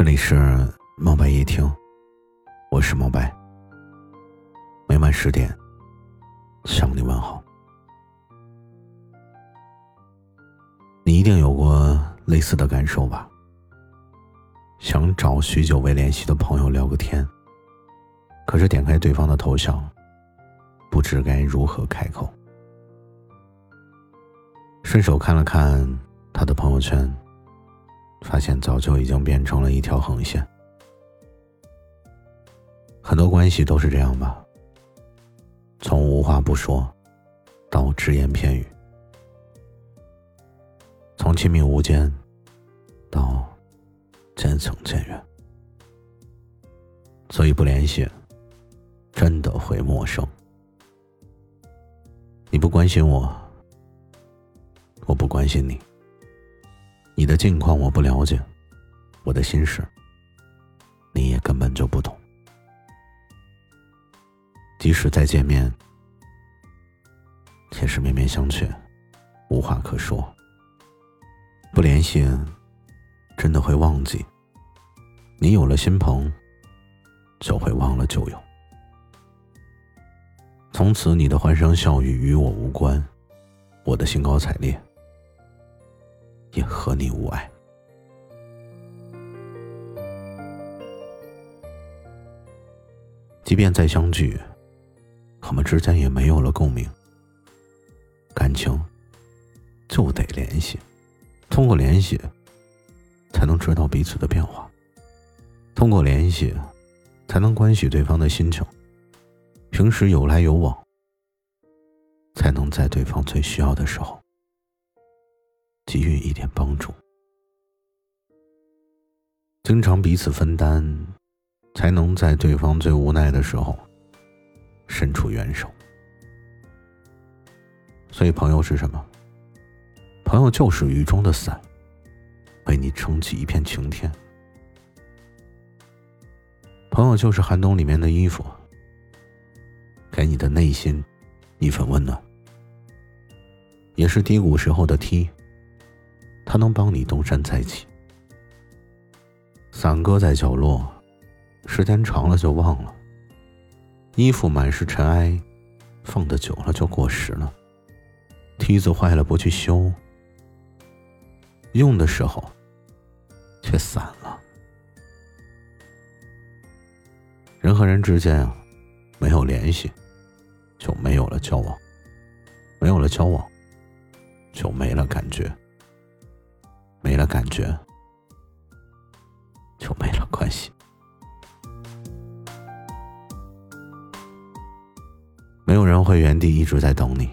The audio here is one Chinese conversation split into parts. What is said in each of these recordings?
这里是猫白夜听，我是猫白。每晚十点向你问好。你一定有过类似的感受吧？想找许久未联系的朋友聊个天，可是点开对方的头像，不知该如何开口。顺手看了看他的朋友圈，现早就已经变成了一条横线。很多关系都是这样吧，从无话不说到只言片语，从亲密无间到渐行渐远，所以不联系真的会陌生。你不关心我。我不关心你，你的近况我不了解，我的心事你也根本就不懂。即使再见面，也是面面相觑，无话可说。不联系，真的会忘记。你有了新朋，就会忘了旧友。从此，你的欢声笑语与我无关，我的兴高采烈。也和你无碍。即便再相聚，我们之间也没有了共鸣。感情就得联系，通过联系才能知道彼此的变化，通过联系才能关系对方的心情。平时有来有往，才能在对方最需要的时候。给予一点帮助，经常彼此分担，才能在对方最无奈的时候伸出援手。所以，朋友是什么？朋友就是雨中的伞，为你撑起一片晴天；朋友就是寒冬里面的衣服，给你的内心一份温暖，也是低谷时候的梯。他能帮你东山再起。伞搁在角落，时间长了就忘了。衣服满是尘埃，放的久了就过时了。梯子坏了不去修，用的时候却散了。人和人之间啊，没有联系，就没有了交往；没有了交往，就没了感觉。的感觉，就没了关系。没有人会原地一直在等你，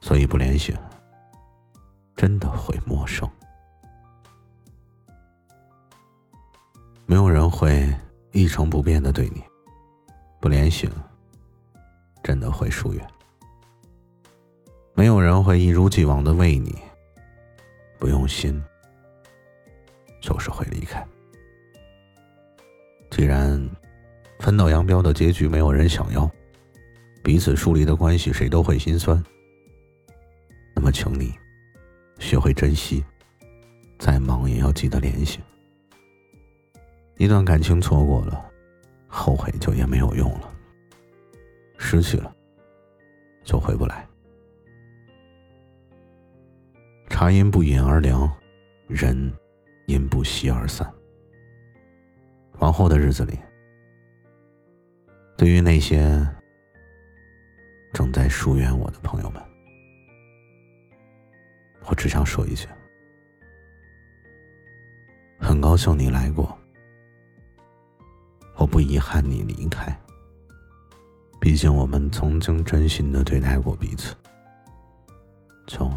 所以不联系，真的会陌生。没有人会一成不变的对你，不联系，真的会疏远。没有人会一如既往的为你。不用心，就是会离开。既然分道扬镳的结局没有人想要，彼此疏离的关系谁都会心酸。那么，请你学会珍惜，再忙也要记得联系。一段感情错过了，后悔就也没有用了。失去了，就回不来。茶因不饮而凉，人因不喜而散。往后的日子里，对于那些正在疏远我的朋友们，我只想说一句：很高兴你来过，我不遗憾你离开。毕竟我们曾经真心的对待过彼此，就。